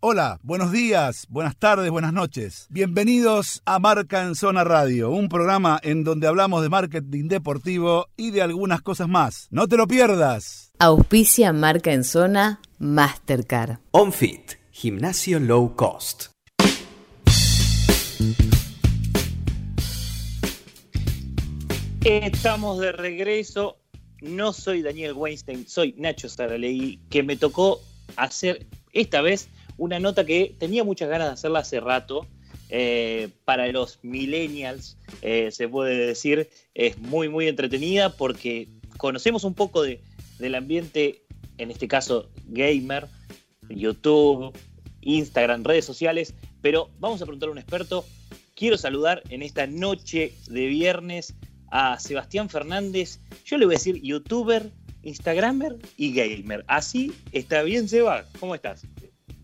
Hola, buenos días, buenas tardes, buenas noches. Bienvenidos a Marca en Zona Radio, un programa en donde hablamos de marketing deportivo y de algunas cosas más. No te lo pierdas. Auspicia Marca en Zona Mastercard. OnFit, gimnasio low cost. Estamos de regreso. No soy Daniel Weinstein, soy Nacho Saralegui, que me tocó hacer esta vez una nota que tenía muchas ganas de hacerla hace rato. Eh, para los millennials, eh, se puede decir, es muy, muy entretenida porque conocemos un poco de, del ambiente, en este caso gamer, YouTube, Instagram, redes sociales, pero vamos a preguntar a un experto. Quiero saludar en esta noche de viernes a Sebastián Fernández. Yo le voy a decir youtuber, instagramer y gamer. Así está bien, Seba. ¿Cómo estás?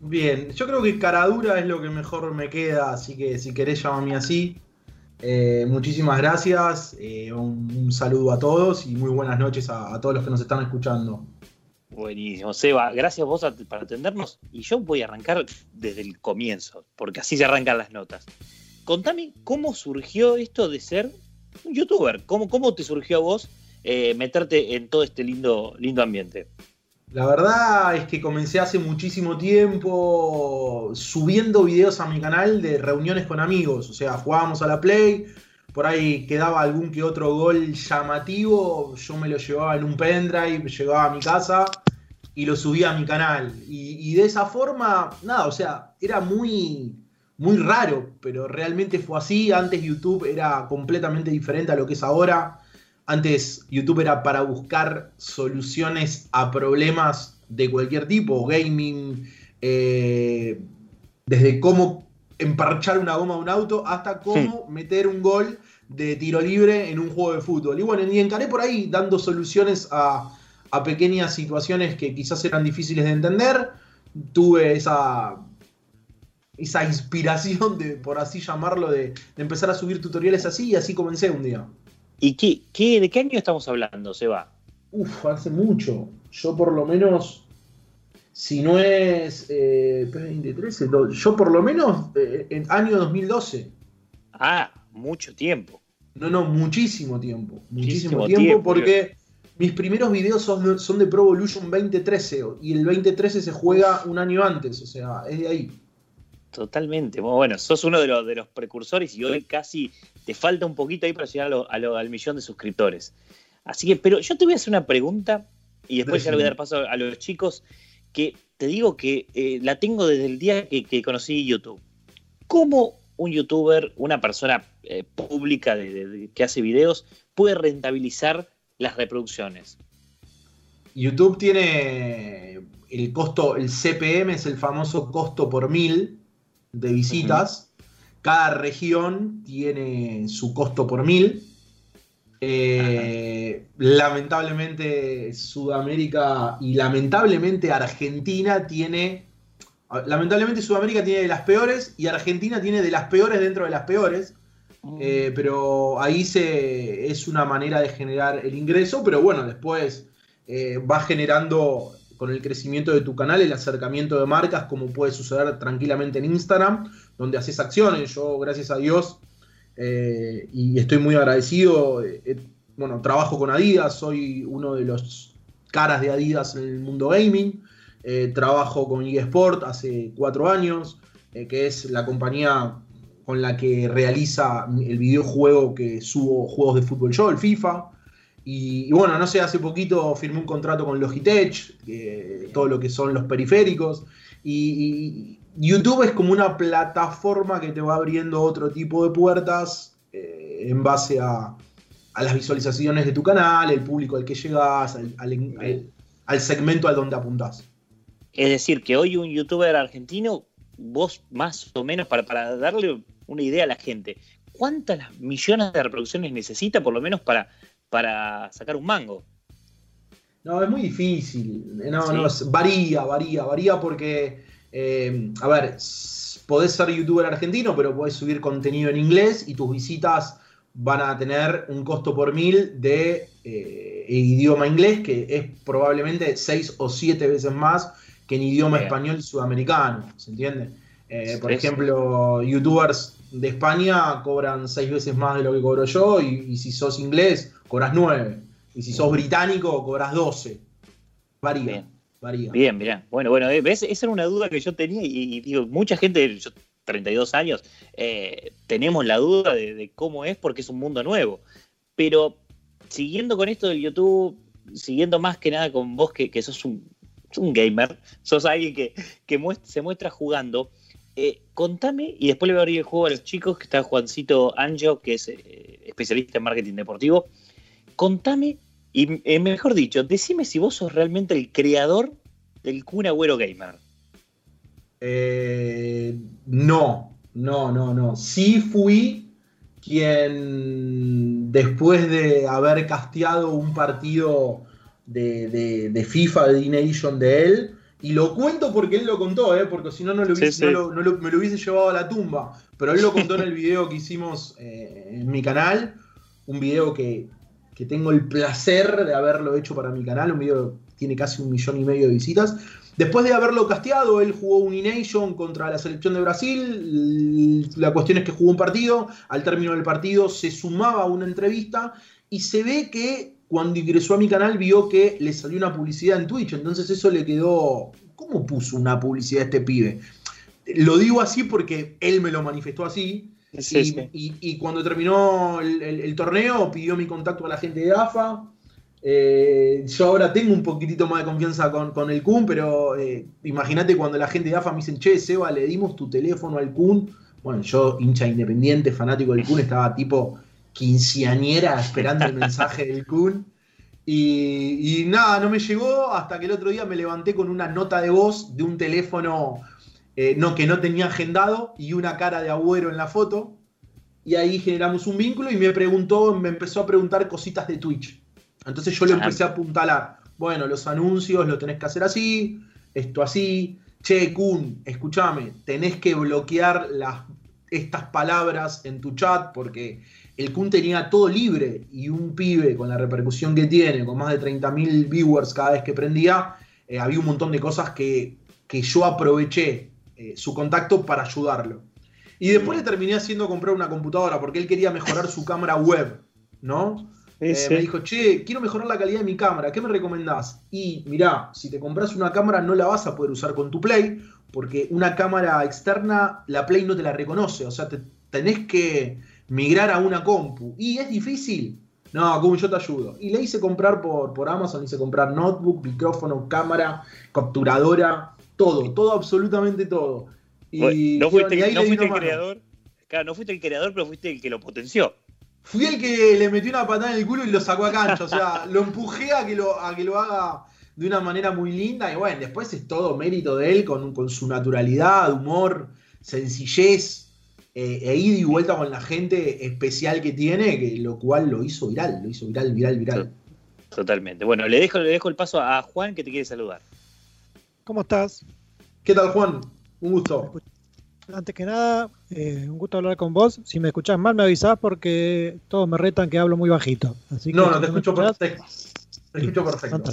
Bien, yo creo que caradura es lo que mejor me queda, así que si querés llámame así. Eh, muchísimas gracias, eh, un, saludo a todos y muy buenas noches a, todos los que nos están escuchando. Buenísimo, Seba, gracias vos por atendernos y yo voy a arrancar desde el comienzo, porque así se arrancan las notas. Contame cómo surgió esto de ser un youtuber, cómo, cómo te surgió a vos eh, meterte en todo este lindo, lindo ambiente. La verdad es que comencé hace muchísimo tiempo subiendo videos a mi canal de reuniones con amigos. O sea, jugábamos a la Play, por ahí quedaba algún que otro gol llamativo, yo me lo llevaba en un pendrive, llegaba a mi casa y lo subía a mi canal. Y, de esa forma, nada, o sea, era muy, muy raro, pero realmente fue así. Antes YouTube era completamente diferente a lo que es ahora. Antes YouTube era para buscar soluciones a problemas de cualquier tipo, gaming, eh, desde cómo emparchar una goma de un auto hasta cómo meter un gol de tiro libre en un juego de fútbol. Y bueno, y encaré por ahí dando soluciones a, pequeñas situaciones que quizás eran difíciles de entender. Tuve esa, esa inspiración, de, por así llamarlo, de, de empezar a subir tutoriales así y así comencé un día. ¿Y qué, qué, de qué año estamos hablando, Seba? Uf, hace mucho. Yo por lo menos, si no es eh, 2013, yo por lo menos eh, en año 2012. Ah, mucho tiempo. No, no, muchísimo tiempo. Muchísimo, tiempo, porque mis primeros videos son, son de Pro Evolution 2013 y el 2013 se juega un año antes, o sea, es de ahí. Totalmente. Bueno, sos uno de los, de los precursores y hoy casi te falta un poquito ahí para llegar al millón de suscriptores. Así que, pero yo te voy a hacer una pregunta y después ya le voy a dar paso a los chicos que te digo que eh, la tengo desde el día que, conocí YouTube. ¿Cómo un youtuber, una persona eh, pública que hace videos, puede rentabilizar las reproducciones? YouTube tiene el costo, el CPM es el famoso costo por mil, de visitas. Cada región tiene su costo por mil. Eh, lamentablemente Sudamérica y lamentablemente Argentina tiene... Lamentablemente Sudamérica tiene de las peores y Argentina tiene de las peores dentro de las peores. Mm. Eh, pero ahí se, es una manera de generar el ingreso, pero bueno, después eh, va generando con el crecimiento de tu canal, el acercamiento de marcas, como puede suceder tranquilamente en Instagram, donde haces acciones. Yo, gracias a Dios, eh, y estoy muy agradecido, eh, eh, bueno, trabajo con Adidas, soy uno de los caras de Adidas en el mundo gaming. trabajo con eSport hace cuatro años, que es la compañía con la que realiza el videojuego que subo juegos de fútbol yo, el FIFA. Y, bueno, no sé, hace poquito firmé un contrato con Logitech, todo lo que son los periféricos. Y, YouTube es como una plataforma que te va abriendo otro tipo de puertas eh, en base a, las visualizaciones de tu canal, el público al que llegas, al, segmento al donde apuntás. Es decir, que hoy un youtuber argentino, vos más o menos, para, para darle una idea a la gente, ¿cuántas millones de reproducciones necesita por lo menos para para sacar un mango. No, es muy difícil. No, no, varía, varía, varía porque, eh, a ver, podés ser youtuber argentino, pero podés subir contenido en inglés y tus visitas van a tener un costo por mil de eh, idioma inglés, que es probablemente seis o siete veces más que en idioma Bien. español sudamericano, ¿se entiende? Eh, por ejemplo, youtubers de España cobran seis veces más de lo que cobro yo y, y si sos inglés cobras nueve. Y si sos británico cobras doce. Varía, Bien. varía. Bien, mirá. Bueno, bueno, eh, ¿ves? Esa era una duda que yo tenía y, y digo, mucha gente, yo 32 años, eh, tenemos la duda de, de cómo es porque es un mundo nuevo. Pero siguiendo con esto del YouTube, siguiendo más que nada con vos que, que sos un, un gamer, sos alguien que, que muest- se muestra jugando, eh, contame, y después le voy a abrir el juego a los chicos, que está Juancito Anjo, que es eh, especialista en marketing deportivo. Contame, y eh, mejor dicho, decime si vos sos realmente el creador del Kun Agüero Gamer. Eh, no, no, no, no. Sí fui quien, después de haber casteado un partido de, de- de FIFA de D-Nation de él, y lo cuento porque él lo contó, ¿eh? porque si no, no, lo hubiese- Sí, sí. no lo- no lo- me lo hubiese llevado a la tumba. Pero él lo contó en el video que hicimos eh, en mi canal, un video que, que tengo el placer de haberlo hecho para mi canal, un video que tiene casi un millón y medio de visitas. Después de haberlo casteado, él jugó un E-Nation contra la selección de Brasil. La cuestión es que jugó un partido. Al término del partido se sumaba a una entrevista y se ve que cuando ingresó a mi canal vio que le salió una publicidad en Twitch. Entonces eso le quedó... ¿Cómo puso una publicidad este pibe? Lo digo así porque él me lo manifestó así. Sí, y, sí. y- y cuando terminó el, el- el torneo, pidió mi contacto a la gente de AFA. Eh, yo ahora tengo un poquitito más de confianza con, con el Kun, pero eh, imagínate cuando la gente de AFA me dicen, che, Seba, le dimos tu teléfono al Kun. Bueno, yo, hincha independiente, fanático del Kun, estaba tipo quinceañera esperando el mensaje del Kun. Y, y nada, no me llegó hasta que el otro día me levanté con una nota de voz de un teléfono eh, no, que no tenía agendado y una cara de agüero en la foto. Y ahí generamos un vínculo y me preguntó, me empezó a preguntar cositas de Twitch. Entonces yo le empecé a apuntalar. Bueno, los anuncios los tenés que hacer así, esto así. Che, Kun, escúchame, tenés que bloquear las, estas palabras en tu chat porque el Kun tenía todo libre y un pibe con la repercusión que tiene, con más de 30.000 viewers cada vez que prendía, eh, había un montón de cosas que, que yo aproveché eh, su contacto para ayudarlo. Y después le terminé haciendo comprar una computadora porque él quería mejorar su cámara web, ¿no? Eh, Sí, Me dijo, che, quiero mejorar la calidad de mi cámara, ¿qué me recomendás? Y mirá, si te compras una cámara no la vas a poder usar con tu Play, porque una cámara externa, la Play no te la reconoce, o sea, te, tenés que migrar a una compu. Y es difícil. No, como yo te ayudo. Y le hice comprar por, por Amazon, hice comprar notebook, micrófono, cámara, capturadora, todo, todo, absolutamente todo. Y, no fuiste, no el mano. creador. Claro, no fuiste el creador, pero fuiste el que lo potenció. Fui el que le metió una patada en el culo y lo sacó a cancha. O sea, lo empujé a que lo, a que lo haga de una manera muy linda. Y bueno, después es todo mérito de él con, con su naturalidad, humor, sencillez, eh, e ida y vuelta con la gente especial que tiene, que lo cual lo hizo viral, lo hizo viral, viral, viral. Totalmente. Bueno, le dejo, le dejo el paso a Juan que te quiere saludar. ¿Cómo estás? ¿Qué tal, Juan? Un gusto. Antes que nada, eh, un gusto hablar con vos. Si me escuchás mal, me avisás porque todos me retan que hablo muy bajito. Así No, no, te escucho escuchás, perfecto. Te escucho perfecto.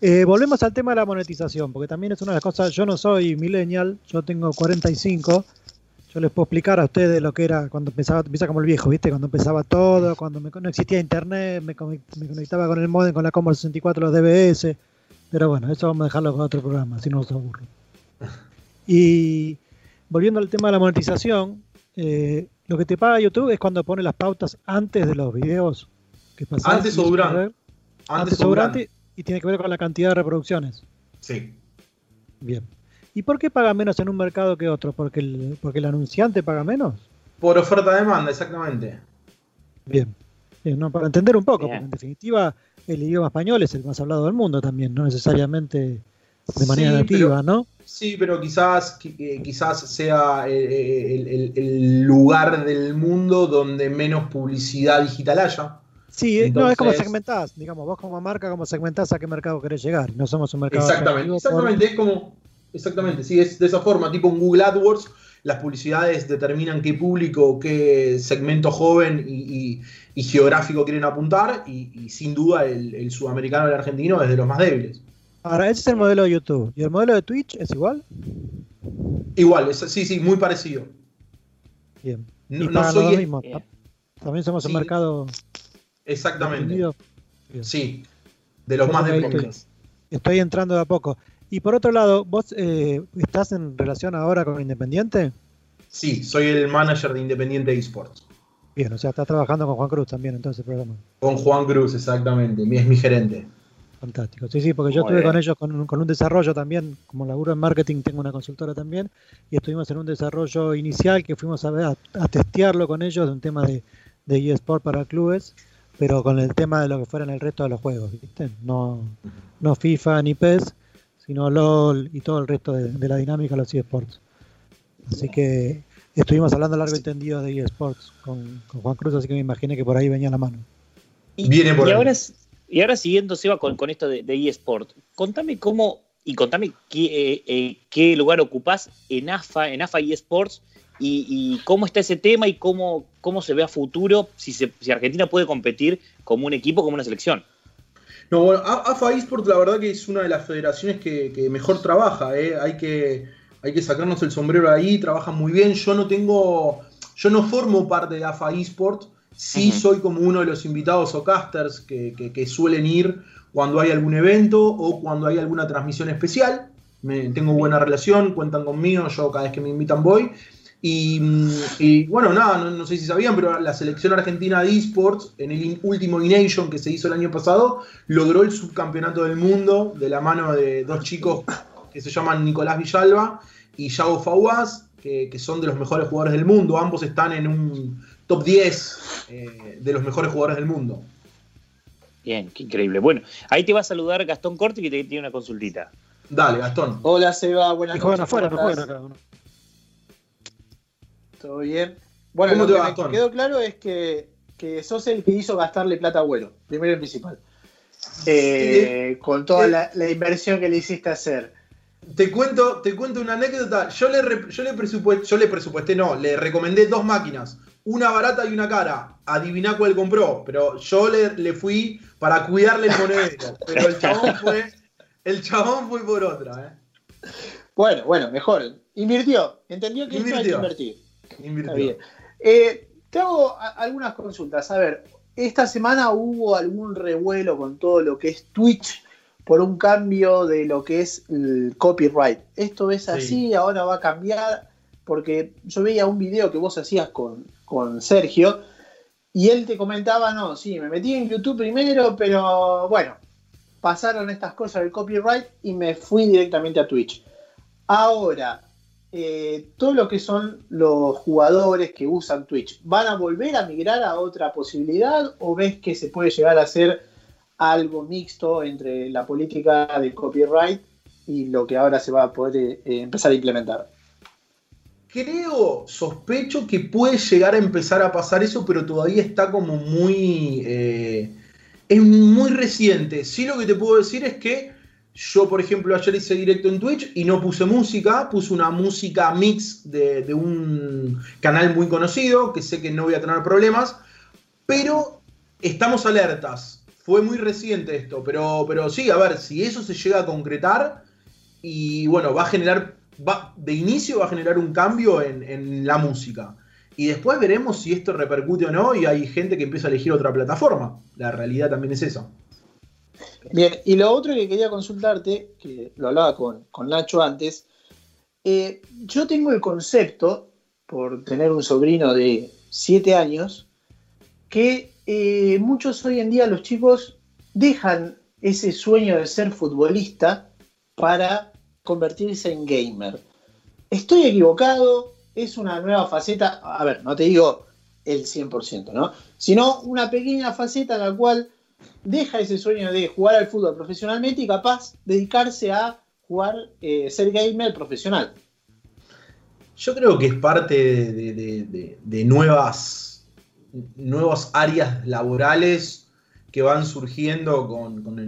Eh, volvemos al tema de la monetización, porque también es una de las cosas. Yo no soy millennial, yo tengo 45. Yo les puedo explicar a ustedes lo que era cuando empezaba, empieza como el viejo, ¿viste? Cuando empezaba todo, cuando me- no existía internet, me, me conectaba con el modem, con la Commodore 64, los DBS. Pero bueno, eso vamos a dejarlo para otro programa, si no nos aburre. Y volviendo al tema de la monetización, eh, lo que te paga YouTube es cuando pone las pautas antes de los videos que. Antes o durante. Antes o durante y tiene que ver con la cantidad de reproducciones. Sí. Bien. ¿Y por qué paga menos en un mercado que otro? ¿Porque el, porque el anunciante paga menos? Por oferta-demanda, exactamente. Bien. Bien, no, para entender un poco, Bien. porque en definitiva el idioma español es el más hablado del mundo también, no necesariamente de manera Sí, nativa, pero- ¿no? Sí, pero quizás, qui- eh, quizás sea eh, el, el- el lugar del mundo donde menos publicidad digital haya. Sí, eh, no, es como Entonces- segmentás, digamos, vos como marca, como segmentás a qué mercado querés llegar. No somos un mercado Exactamente, por- exactamente, es como, exactamente, sí, es de esa forma, tipo en Google AdWords, las publicidades determinan qué público, qué segmento joven y, y- y geográfico quieren apuntar, y, y sin duda el, el sudamericano y el argentino es de los más débiles. Ahora, ese es el modelo de YouTube. ¿Y el modelo de Twitch es igual? Igual, es- sí, sí, muy parecido. Bien. No, y no soy lo el- mismo. Bien. También somos un Sí. mercado Exactamente. Sí, de los más definidos. Estoy entrando de a poco. Y por otro lado, ¿vos eh, estás en relación ahora con Independiente? Sí, soy el manager de Independiente Esports. Bien, o sea, estás trabajando con Juan Cruz también, entonces, el programa. Con Juan Cruz, exactamente. Es mi gerente. Fantástico. Sí, sí, porque yo Muy estuve con ellos con un, con un desarrollo también, como laburo en marketing, tengo una consultora también, y estuvimos en un desarrollo inicial que fuimos a, ver, a, a testearlo con ellos de un tema de, de eSport para clubes, pero con el tema de lo que fueran el resto de los juegos, ¿viste? No, no FIFA ni PES, sino LOL y todo el resto de, de la dinámica de los eSports. Así que estuvimos hablando largo y tendido de eSports con, con Juan Cruz, así que me imaginé que por ahí venía la mano. Y, Viene por y ahí. ahora, y ahora siguiendo, Seba, con, con esto de, de eSport, contame cómo y contame qué, eh, eh, qué lugar ocupás en AFA, en AFA eSports y, y cómo está ese tema y cómo, cómo se ve a futuro si, se- si Argentina puede competir como un equipo, como una selección. No, bueno, AFA eSport la verdad que es una de las federaciones que, que mejor trabaja, ¿eh? hay, que, hay que sacarnos el sombrero ahí, trabajan muy bien, yo no tengo, yo no formo parte de AFA eSport, sí soy como uno de los invitados o casters que, que- que suelen ir cuando hay algún evento o cuando hay alguna transmisión especial, Me- tengo buena relación, cuentan conmigo, yo cada vez que me invitan voy. Y, mm, y, bueno, nada, no, no sé si sabían, pero la selección argentina de esports, en el in- último E-Nation que se hizo el año pasado, logró el subcampeonato del mundo de la mano de dos chicos que se llaman Nicolás Villalba y Yago Fawaz, que, que son de los mejores jugadores del mundo. Ambos están en un top 10 eh, de los mejores jugadores del mundo. Bien, qué increíble. Bueno, ahí te va a saludar Gastón Corti que te tiene una consultita. Dale, Gastón. Hola Seba, buenas juegan noches. afuera, no ¿cómo juegan estás? acá. ¿Todo bien? Bueno, ¿Cómo lo que me quedó claro es que, que sos el que hizo gastarle plata a Agüero, primero y principal. Eh, con toda la, la inversión que le hiciste hacer. Te cuento, te cuento una anécdota. Yo le, re- yo, le presupuesté, yo le presupuesté, no, le recomendé dos máquinas, una barata y una cara. Adiviná cuál compró, pero yo le, le fui para cuidarle el monedero. Pero el chabón fue, el chabón fue por otra, ¿eh? Bueno, bueno, mejor. Invirtió, entendió que esto hay que Invirtió. invertir. Invirtió. Está bien. Eh, te hago algunas consultas. A ver, esta semana hubo algún revuelo con todo lo que es Twitch por un cambio de lo que es el copyright. Esto es así, Sí. ahora va a cambiar, porque yo veía un video que vos hacías con, con Sergio y él te comentaba, no, sí, me metí en YouTube primero, pero bueno, pasaron estas cosas del copyright y me fui directamente a Twitch. Ahora, eh, todo lo que son los jugadores que usan Twitch, ¿van a volver a migrar a otra posibilidad o ves que se puede llegar a hacer algo mixto entre la política de copyright y lo que ahora se va a poder eh, empezar a implementar? Creo, sospecho que puede llegar a empezar a pasar eso, pero todavía está como muy. eh, es muy reciente. Sí, lo que te puedo decir es que yo, por ejemplo, ayer hice directo en Twitch y no puse música, puse una música mix de, de un canal muy conocido, que sé que no voy a tener problemas, pero estamos alertas. Fue muy reciente esto, pero, pero sí, a ver, si eso se llega a concretar, y bueno, va a generar, va, de inicio va a generar un cambio en, en la música. Y después veremos si esto repercute o no y hay gente que empieza a elegir otra plataforma. La realidad también es esa. Bien, y lo otro que quería consultarte, que lo hablaba con, Nacho antes, eh, yo tengo el concepto, por tener un sobrino de 7 años, que eh, muchos hoy en día los chicos dejan ese sueño de ser futbolista para convertirse en gamer. ¿Estoy equivocado? ¿Es una nueva faceta? A ver, no te digo el 100%, ¿no? Sino una pequeña faceta en la cual deja ese sueño de jugar al fútbol profesionalmente y capaz dedicarse a jugar, eh, ser gamer profesional. Yo creo que es parte de, nuevas, áreas laborales que van surgiendo con, con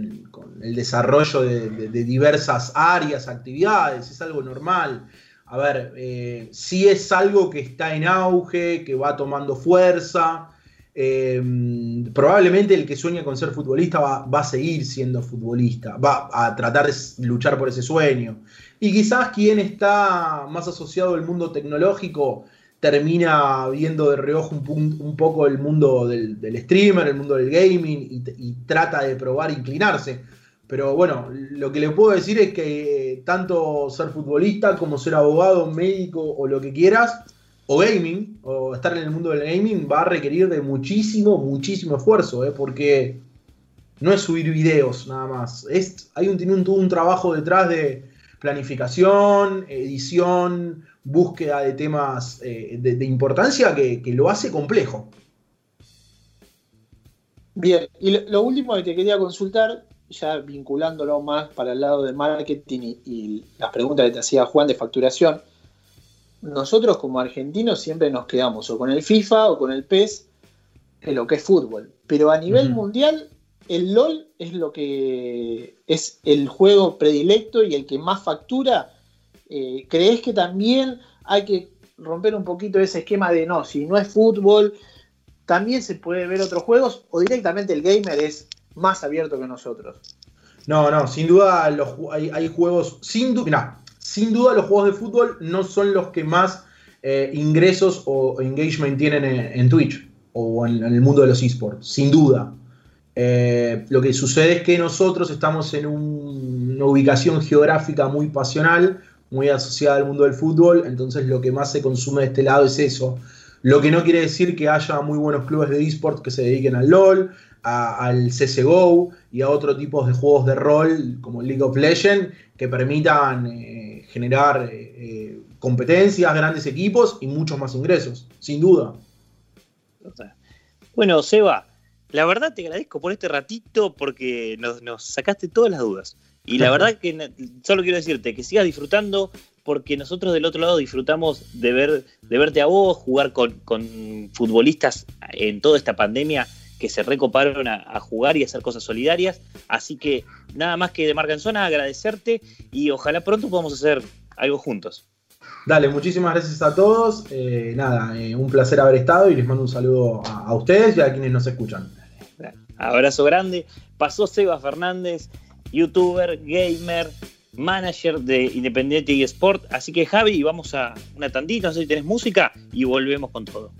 el, desarrollo de, diversas áreas, actividades, es algo normal. A ver, eh, sí es algo que está en auge, que va tomando fuerza. Eh, probablemente el que sueña con ser futbolista va, va, a seguir siendo futbolista, va a tratar de luchar por ese sueño. Y quizás quien está más asociado al mundo tecnológico termina viendo de reojo un, poco el mundo del, del, streamer, el mundo del gaming y, y trata de probar inclinarse. Pero bueno, lo que le puedo decir es que tanto ser futbolista como ser abogado, médico o lo que quieras, o gaming, o estar en el mundo del gaming, va a requerir de muchísimo, muchísimo esfuerzo, ¿eh? porque no es subir videos nada más. Es, hay un, tiene un, un trabajo detrás de planificación, edición, búsqueda de temas eh, de, importancia que, que, lo hace complejo. Bien, y lo, lo, último que te quería consultar, ya vinculándolo más para el lado de marketing y, y las preguntas que te hacía Juan de facturación, nosotros como argentinos siempre nos quedamos o con el FIFA o con el PES en lo que es fútbol. Pero a nivel uh -huh. mundial, el LOL es lo que es el juego predilecto y el que más factura. Eh, ¿Crees que también hay que romper un poquito ese esquema de no, si no es fútbol, también se puede ver otros juegos o directamente el gamer es más abierto que nosotros? No, no, sin duda los, hay, hay juegos, sin duda, sin duda los juegos de fútbol no son los que más eh, ingresos o engagement tienen en, Twitch o en, el mundo de los esports, sin duda. Eh, lo que sucede es que nosotros estamos en un, una ubicación geográfica muy pasional, muy asociada al mundo del fútbol, entonces lo que más se consume de este lado es eso. Lo que no quiere decir que haya muy buenos clubes de esports que se dediquen al LOL, al CSGO y a otro tipo de juegos de rol como League of Legends que permitan eh, generar eh, competencias, grandes equipos y muchos más ingresos, sin duda. Bueno, Seba, la verdad te agradezco por este ratito porque nos, nos sacaste todas las dudas. Y la verdad que solo quiero decirte que sigas disfrutando porque nosotros del otro lado disfrutamos de, ver, de verte a vos, jugar con, con futbolistas en toda esta pandemia que se recoparon a, a, jugar y a hacer cosas solidarias. Así que nada más que de Marca en Zona, agradecerte y ojalá pronto podamos hacer algo juntos. Dale, muchísimas gracias a todos. Eh, nada, eh, un placer haber estado y les mando un saludo a, a, ustedes y a quienes nos escuchan. Abrazo grande. Pasó Seba Fernández, youtuber, gamer, manager de Independiente y Sport. Así que Javi, vamos a una tandita, no sé si tenés música y volvemos con todo.